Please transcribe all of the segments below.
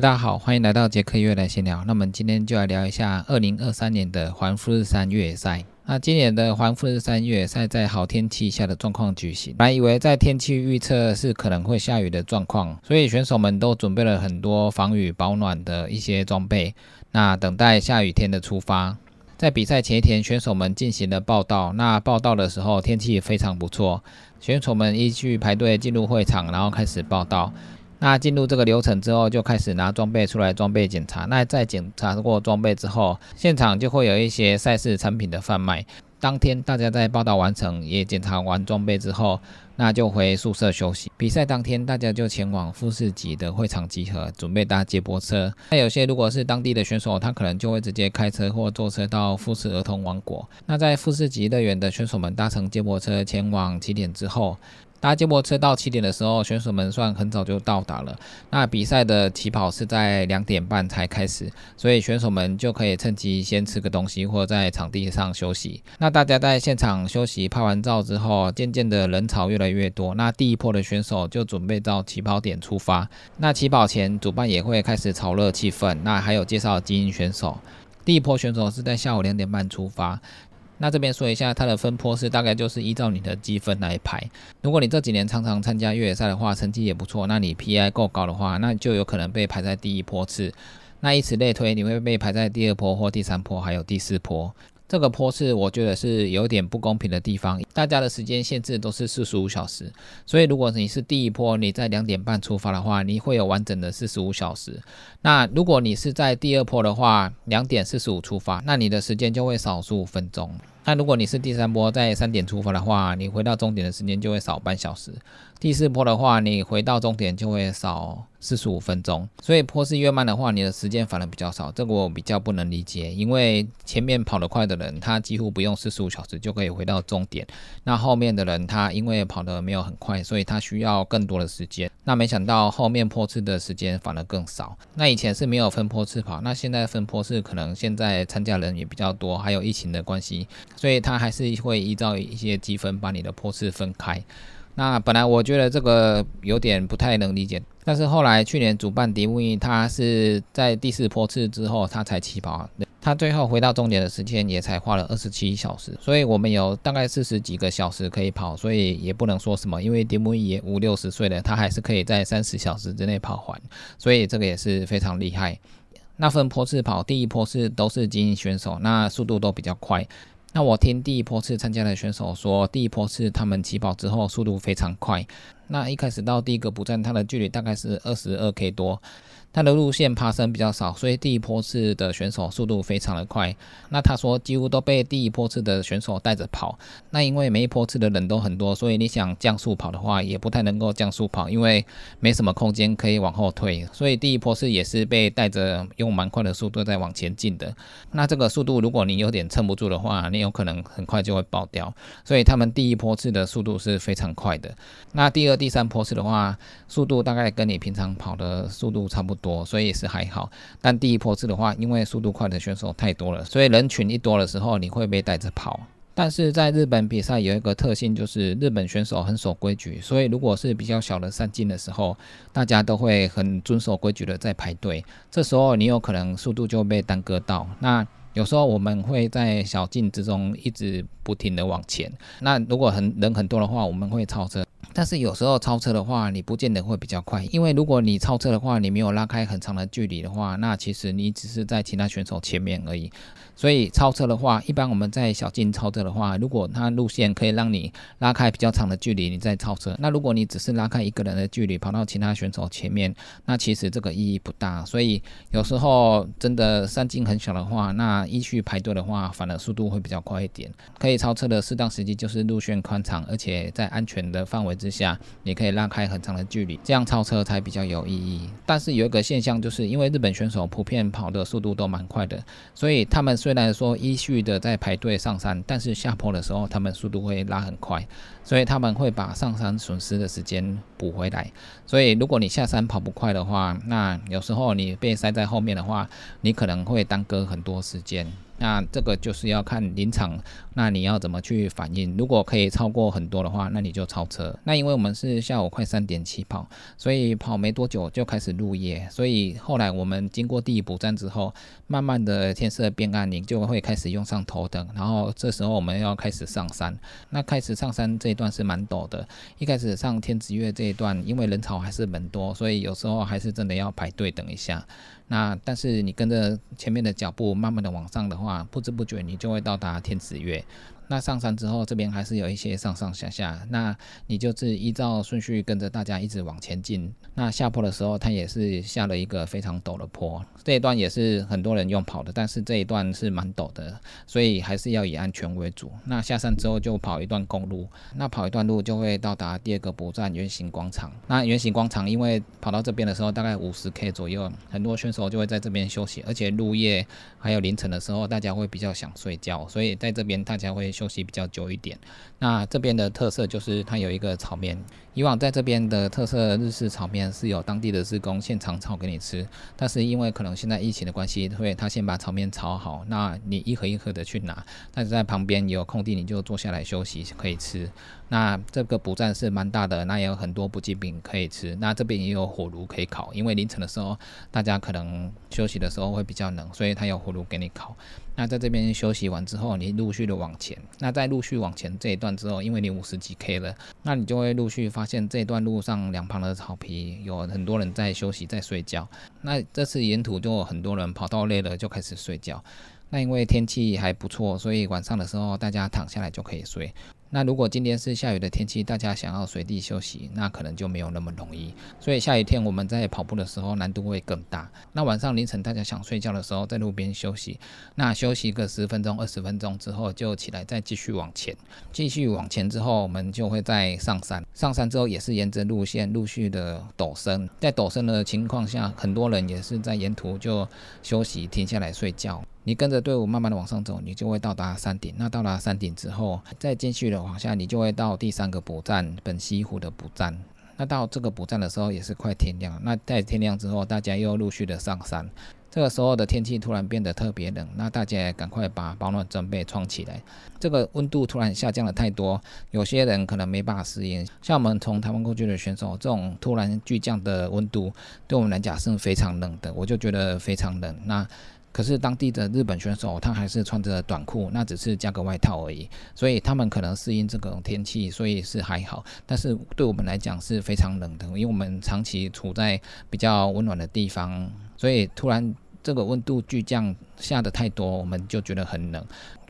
大家好，欢迎来到杰克越来闲聊。那我们今天就来聊一下二零二三年的环富士山越野赛。那今年的环富士山越野赛在好天气下的状况举行，本来以为在天气预测是可能会下雨的状况，所以选手们都准备了很多防雨保暖的一些装备，那等待下雨天的出发。在比赛前一天，选手们进行了报道。那报道的时候天气非常不错，选手们依据排队进入会场，然后开始报道。那进入这个流程之后，就开始拿装备出来装备检查。那在检查过装备之后，现场就会有一些赛事产品的贩卖。当天大家在报道完成，也检查完装备之后，那就回宿舍休息。比赛当天，大家就前往富士级的会场集合，准备搭接驳车。那有些如果是当地的选手，他可能就会直接开车或坐车到富士儿童王国。那在富士急乐园的选手们搭乘接驳车前往起点之后。搭接驳车到起点的时候，选手们算很早就到达了。那比赛的起跑是在两点半才开始，所以选手们就可以趁机先吃个东西，或在场地上休息。那大家在现场休息、拍完照之后，渐渐的人潮越来越多。那第一波的选手就准备到起跑点出发。那起跑前，主办也会开始炒热气氛。那还有介绍精英选手。第一波选手是在下午两点半出发。那这边说一下，它的分坡是大概就是依照你的积分来排。如果你这几年常常参加越野赛的话，成绩也不错，那你 PI 够高的话，那就有可能被排在第一坡次。那以此类推，你会被排在第二坡或第三坡，还有第四坡。这个坡次我觉得是有点不公平的地方，大家的时间限制都是四十五小时，所以如果你是第一坡，你在两点半出发的话，你会有完整的四十五小时。那如果你是在第二坡的话，两点四十五出发，那你的时间就会少十五分钟。那如果你是第三波在三点出发的话，你回到终点的时间就会少半小时。第四波的话，你回到终点就会少四十五分钟。所以坡势越慢的话，你的时间反而比较少。这个我比较不能理解，因为前面跑得快的人，他几乎不用四十五小时就可以回到终点。那后面的人，他因为跑得没有很快，所以他需要更多的时间。那没想到后面坡次的时间反而更少。那以前是没有分坡次跑，那现在分坡次可能现在参加人也比较多，还有疫情的关系。所以他还是会依照一些积分把你的坡次分开。那本来我觉得这个有点不太能理解，但是后来去年主办迪木伊他是在第四坡次之后他才起跑，他最后回到终点的时间也才花了二十七小时，所以我们有大概四十几个小时可以跑，所以也不能说什么，因为迪木伊也五六十岁了，他还是可以在三十小时之内跑完，所以这个也是非常厉害。那分坡次跑，第一坡次都是精英选手，那速度都比较快。那我听第一波次参加的选手说，第一波次他们起跑之后速度非常快。那一开始到第一个补站，它的距离大概是二十二 K 多。它的路线爬升比较少，所以第一波次的选手速度非常的快。那他说几乎都被第一波次的选手带着跑。那因为每一波次的人都很多，所以你想降速跑的话，也不太能够降速跑，因为没什么空间可以往后退。所以第一波次也是被带着用蛮快的速度在往前进的。那这个速度如果你有点撑不住的话，你有可能很快就会爆掉。所以他们第一波次的速度是非常快的。那第二、第三波次的话，速度大概跟你平常跑的速度差不多。多，所以是还好。但第一波次的话，因为速度快的选手太多了，所以人群一多的时候，你会被带着跑。但是在日本比赛有一个特性，就是日本选手很守规矩，所以如果是比较小的山径的时候，大家都会很遵守规矩的在排队。这时候你有可能速度就被耽搁到。那有时候我们会在小径之中一直不停的往前。那如果很人很多的话，我们会超车。但是有时候超车的话，你不见得会比较快，因为如果你超车的话，你没有拉开很长的距离的话，那其实你只是在其他选手前面而已。所以超车的话，一般我们在小径超车的话，如果它路线可以让你拉开比较长的距离，你再超车。那如果你只是拉开一个人的距离，跑到其他选手前面，那其实这个意义不大。所以有时候真的山径很小的话，那依序排队的话，反而速度会比较快一点。可以超车的适当时机就是路线宽敞，而且在安全的范围。之下，你可以拉开很长的距离，这样超车才比较有意义。但是有一个现象，就是因为日本选手普遍跑的速度都蛮快的，所以他们虽然说依序的在排队上山，但是下坡的时候他们速度会拉很快，所以他们会把上山损失的时间补回来。所以如果你下山跑不快的话，那有时候你被塞在后面的话，你可能会耽搁很多时间。那这个就是要看临场，那你要怎么去反应？如果可以超过很多的话，那你就超车。那因为我们是下午快三点起跑，所以跑没多久就开始入夜。所以后来我们经过第一补站之后，慢慢的天色变暗，你就会开始用上头灯。然后这时候我们要开始上山。那开始上山这一段是蛮陡的。一开始上天子月这一段，因为人潮还是蛮多，所以有时候还是真的要排队等一下。那但是你跟着前面的脚步慢慢的往上的话，不知不觉你就会到达天子月。那上山之后，这边还是有一些上上下下，那你就是依照顺序跟着大家一直往前进。那下坡的时候，它也是下了一个非常陡的坡，这一段也是很多人用跑的，但是这一段是蛮陡的，所以还是要以安全为主。那下山之后就跑一段公路，那跑一段路就会到达第二个补站圆形广场。那圆形广场因为跑到这边的时候大概五十 K 左右，很多选手就会在这边休息，而且入夜还有凌晨的时候，大家会比较想睡觉，所以在这边大家会。休息比较久一点，那这边的特色就是它有一个炒面。以往在这边的特色日式炒面是有当地的职工现场炒给你吃，但是因为可能现在疫情的关系，会他先把炒面炒好，那你一盒一盒的去拿，但是在旁边有空地你就坐下来休息可以吃。那这个补站是蛮大的，那也有很多补给品可以吃。那这边也有火炉可以烤，因为凌晨的时候大家可能休息的时候会比较冷，所以它有火炉给你烤。那在这边休息完之后，你陆续的往前。那在陆续往前这一段之后，因为你五十几 K 了，那你就会陆续发现这段路上两旁的草皮有很多人在休息在睡觉。那这次沿途就有很多人跑到累了就开始睡觉。那因为天气还不错，所以晚上的时候大家躺下来就可以睡。那如果今天是下雨的天气，大家想要随地休息，那可能就没有那么容易。所以下雨天我们在跑步的时候难度会更大。那晚上凌晨大家想睡觉的时候，在路边休息，那休息个十分钟、二十分钟之后就起来再继续往前。继续往前之后，我们就会再上山。上山之后也是沿着路线陆续的陡升。在陡升的情况下，很多人也是在沿途就休息停下来睡觉。你跟着队伍慢慢的往上走，你就会到达山顶。那到达山顶之后，再继续的往下，你就会到第三个补站本溪湖的补站。那到这个补站的时候，也是快天亮。那在天亮之后，大家又陆续的上山。这个时候的天气突然变得特别冷，那大家也赶快把保暖装备穿起来。这个温度突然下降了太多，有些人可能没办法适应。像我们从台湾过去的选手，这种突然巨降的温度，对我们来讲是非常冷的。我就觉得非常冷。那可是当地的日本选手，他还是穿着短裤，那只是加个外套而已，所以他们可能适应这种天气，所以是还好。但是对我们来讲是非常冷的，因为我们长期处在比较温暖的地方，所以突然这个温度巨降下的太多，我们就觉得很冷。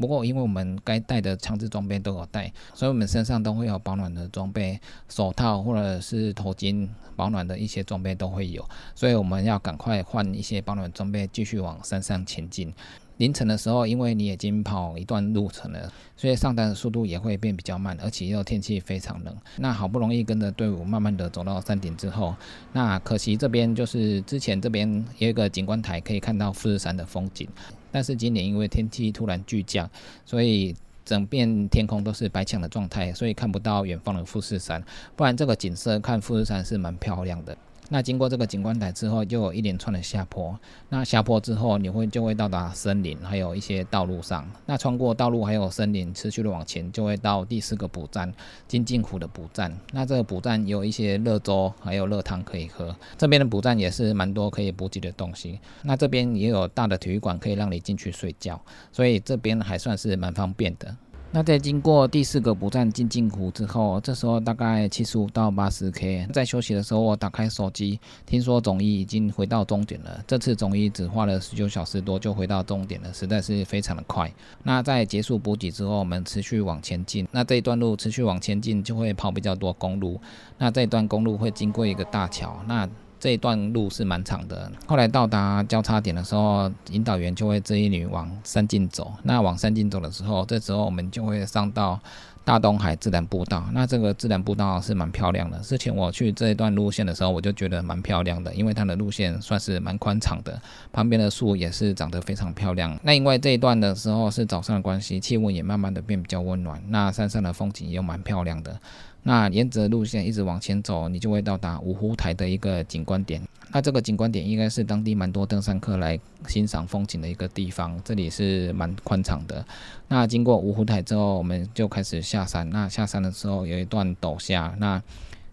不过，因为我们该带的强制装备都有带，所以我们身上都会有保暖的装备，手套或者是头巾，保暖的一些装备都会有。所以我们要赶快换一些保暖装备，继续往山上前进。凌晨的时候，因为你已经跑一段路程了，所以上单的速度也会变比较慢，而且又天气非常冷。那好不容易跟着队伍慢慢的走到山顶之后，那可惜这边就是之前这边有一个景观台，可以看到富士山的风景。但是今年因为天气突然巨降，所以整片天空都是白墙的状态，所以看不到远方的富士山。不然这个景色看富士山是蛮漂亮的。那经过这个景观台之后，就有一连串的下坡。那下坡之后，你会就会到达森林，还有一些道路上。那穿过道路还有森林，持续的往前，就会到第四个补站金镜湖的补站。那这个补站有一些热粥，还有热汤可以喝。这边的补站也是蛮多可以补给的东西。那这边也有大的体育馆可以让你进去睡觉，所以这边还算是蛮方便的。那在经过第四个补站进镜湖之后，这时候大概七十五到八十 K，在休息的时候，我打开手机，听说总一已经回到终点了。这次总一只花了十九小时多就回到终点了，实在是非常的快。那在结束补给之后，我们持续往前进。那这一段路持续往前进，就会跑比较多公路。那这一段公路会经过一个大桥。那这一段路是蛮长的，后来到达交叉点的时候，引导员就会指引你往山径走。那往山径走的时候，这时候我们就会上到大东海自然步道。那这个自然步道是蛮漂亮的。之前我去这一段路线的时候，我就觉得蛮漂亮的，因为它的路线算是蛮宽敞的，旁边的树也是长得非常漂亮。那因为这一段的时候是早上的关系，气温也慢慢的变比较温暖，那山上的风景也蛮漂亮的。那沿着路线一直往前走，你就会到达五湖台的一个景观点。那这个景观点应该是当地蛮多登山客来欣赏风景的一个地方，这里是蛮宽敞的。那经过五湖台之后，我们就开始下山。那下山的时候有一段陡下，那。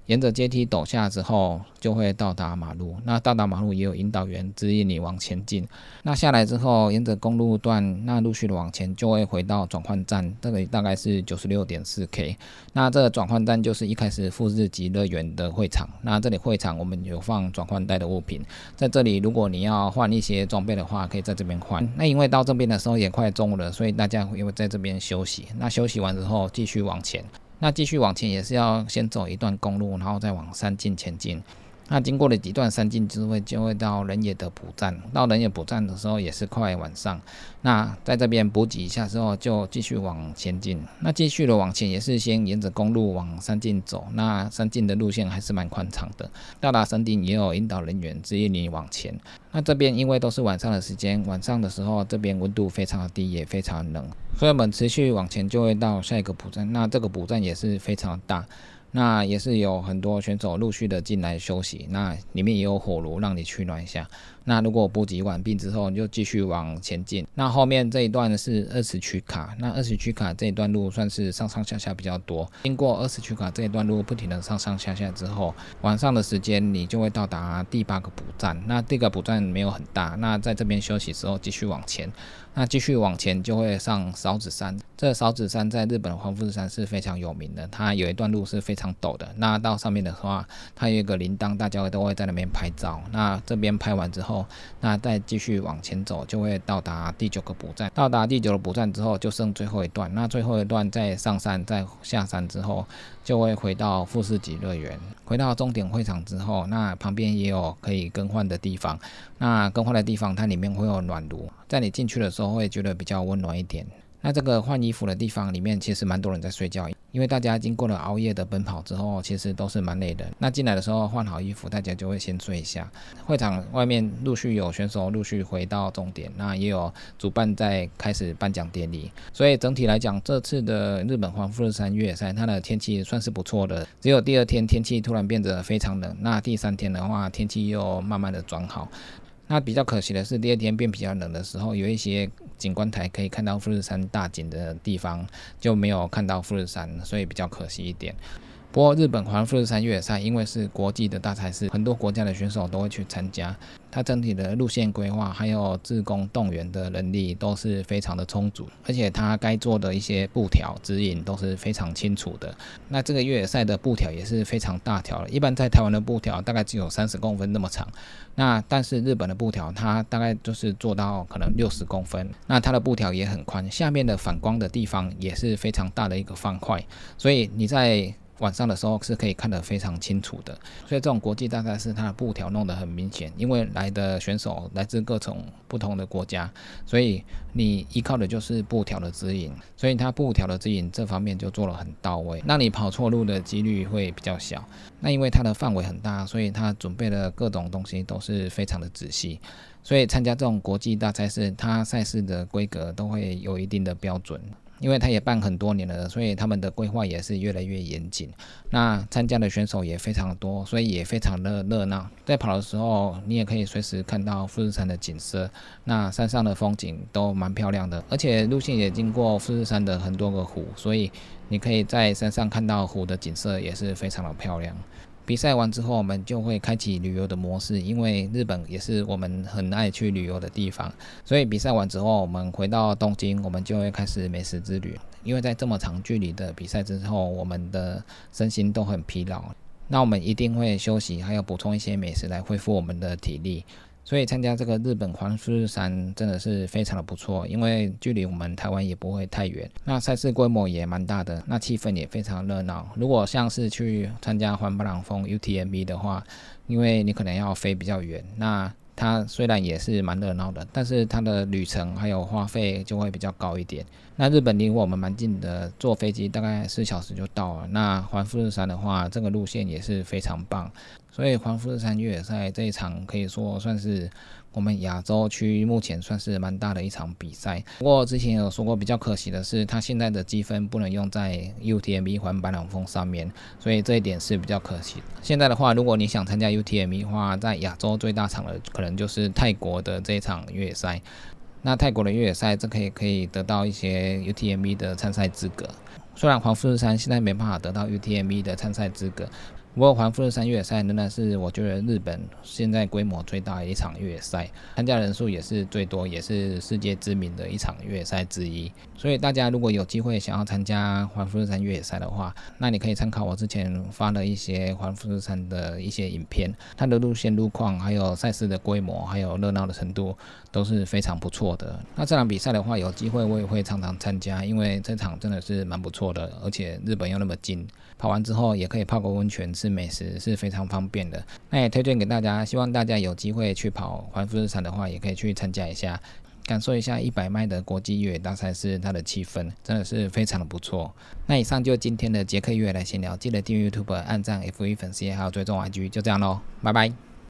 沿着阶梯陡下之后，就会到达马路。那到达马路也有引导员指引你往前进。那下来之后，沿着公路段，那陆续的往前，就会回到转换站。这里大概是九十六点四 K。那这个转换站就是一开始富士急乐园的会场。那这里会场我们有放转换带的物品，在这里如果你要换一些装备的话，可以在这边换。那因为到这边的时候也快中午了，所以大家会在这边休息。那休息完之后，继续往前。那继续往前也是要先走一段公路，然后再往山进前进。那经过了几段山径之后，就会到人野的补站。到人野补站的时候也是快晚上。那在这边补给一下之后，就继续往前进。那继续的往前也是先沿着公路往山径走。那山径的路线还是蛮宽敞的。到达山顶也有引导人员指引你往前。那这边因为都是晚上的时间，晚上的时候这边温度非常的低，也非常冷。所以我们持续往前就会到下一个补站。那这个补站也是非常大。那也是有很多选手陆续的进来休息，那里面也有火炉让你取暖一下。那如果补给完毕之后，你就继续往前进。那后面这一段是二十区卡，那二十区卡这一段路算是上上下下比较多。经过二十区卡这一段路不停的上上下下之后，晚上的时间你就会到达第八个补站。那这个补站没有很大，那在这边休息之后继续往前。那继续往前就会上勺子山，这勺子山在日本的黄富士山是非常有名的，它有一段路是非常陡的。那到上面的话，它有一个铃铛，大家都会在那边拍照。那这边拍完之后，那再继续往前走，就会到达第九个补站。到达第九个补站之后，就剩最后一段。那最后一段在上山、再下山之后，就会回到富士急乐园。回到终点会场之后，那旁边也有可以更换的地方。那更换的地方，它里面会有暖炉，在你进去的时候会觉得比较温暖一点。那这个换衣服的地方里面，其实蛮多人在睡觉，因为大家经过了熬夜的奔跑之后，其实都是蛮累的。那进来的时候换好衣服，大家就会先睡一下。会场外面陆续有选手陆续回到终点，那也有主办在开始颁奖典礼。所以整体来讲，这次的日本黄富士山越野赛，它的天气算是不错的。只有第二天天气突然变得非常冷，那第三天的话，天气又慢慢的转好。那比较可惜的是，第二天变比较冷的时候，有一些景观台可以看到富士山大景的地方就没有看到富士山，所以比较可惜一点。不过日本环富士山越野赛因为是国际的大赛事，很多国家的选手都会去参加。它整体的路线规划还有自工动员的能力都是非常的充足，而且它该做的一些布条指引都是非常清楚的。那这个越野赛的布条也是非常大条的，一般在台湾的布条大概只有三十公分那么长，那但是日本的布条它大概就是做到可能六十公分，那它的布条也很宽，下面的反光的地方也是非常大的一个方块，所以你在晚上的时候是可以看得非常清楚的，所以这种国际大赛是它的布条弄得很明显，因为来的选手来自各种不同的国家，所以你依靠的就是布条的指引，所以它布条的指引这方面就做了很到位，那你跑错路的几率会比较小。那因为它的范围很大，所以它准备的各种东西都是非常的仔细，所以参加这种国际大赛事，它赛事的规格都会有一定的标准。因为他也办很多年了，所以他们的规划也是越来越严谨。那参加的选手也非常多，所以也非常的热闹。在跑的时候，你也可以随时看到富士山的景色。那山上的风景都蛮漂亮的，而且路线也经过富士山的很多个湖，所以你可以在山上看到湖的景色也是非常的漂亮。比赛完之后，我们就会开启旅游的模式，因为日本也是我们很爱去旅游的地方。所以比赛完之后，我们回到东京，我们就会开始美食之旅。因为在这么长距离的比赛之后，我们的身心都很疲劳，那我们一定会休息，还要补充一些美食来恢复我们的体力。所以参加这个日本环富士山真的是非常的不错，因为距离我们台湾也不会太远，那赛事规模也蛮大的，那气氛也非常热闹。如果像是去参加环巴朗峰 UTMB 的话，因为你可能要飞比较远，那它虽然也是蛮热闹的，但是它的旅程还有花费就会比较高一点。那日本离我们蛮近的，坐飞机大概四小时就到了。那环富士山的话，这个路线也是非常棒。所以环富士山越野赛这一场可以说算是我们亚洲区目前算是蛮大的一场比赛。不过之前有说过，比较可惜的是，它现在的积分不能用在 UTMB 环板朗峰上面，所以这一点是比较可惜。现在的话，如果你想参加 UTMB 的话，在亚洲最大场的可能就是泰国的这一场越野赛。那泰国的越野赛，这可以可以得到一些 UTMB 的参赛资格。虽然黄富士山现在没办法得到 UTMB 的参赛资格。不过环富士山越野赛仍然是我觉得日本现在规模最大的一场越野赛，参加人数也是最多，也是世界知名的一场越野赛之一。所以大家如果有机会想要参加环富士山越野赛的话，那你可以参考我之前发的一些环富士山的一些影片，它的路线路况、还有赛事的规模、还有热闹的程度都是非常不错的。那这场比赛的话，有机会我也会常常参加，因为这场真的是蛮不错的，而且日本又那么近，跑完之后也可以泡个温泉吃。美食是非常方便的，那也推荐给大家。希望大家有机会去跑环富士山的话，也可以去参加一下，感受一下一百迈的国际越野大赛是，它的气氛真的是非常的不错。那以上就今天的捷克越野来闲聊，记得订阅 YouTube、按赞、F 一粉丝还有追踪 IG，就这样喽，拜拜。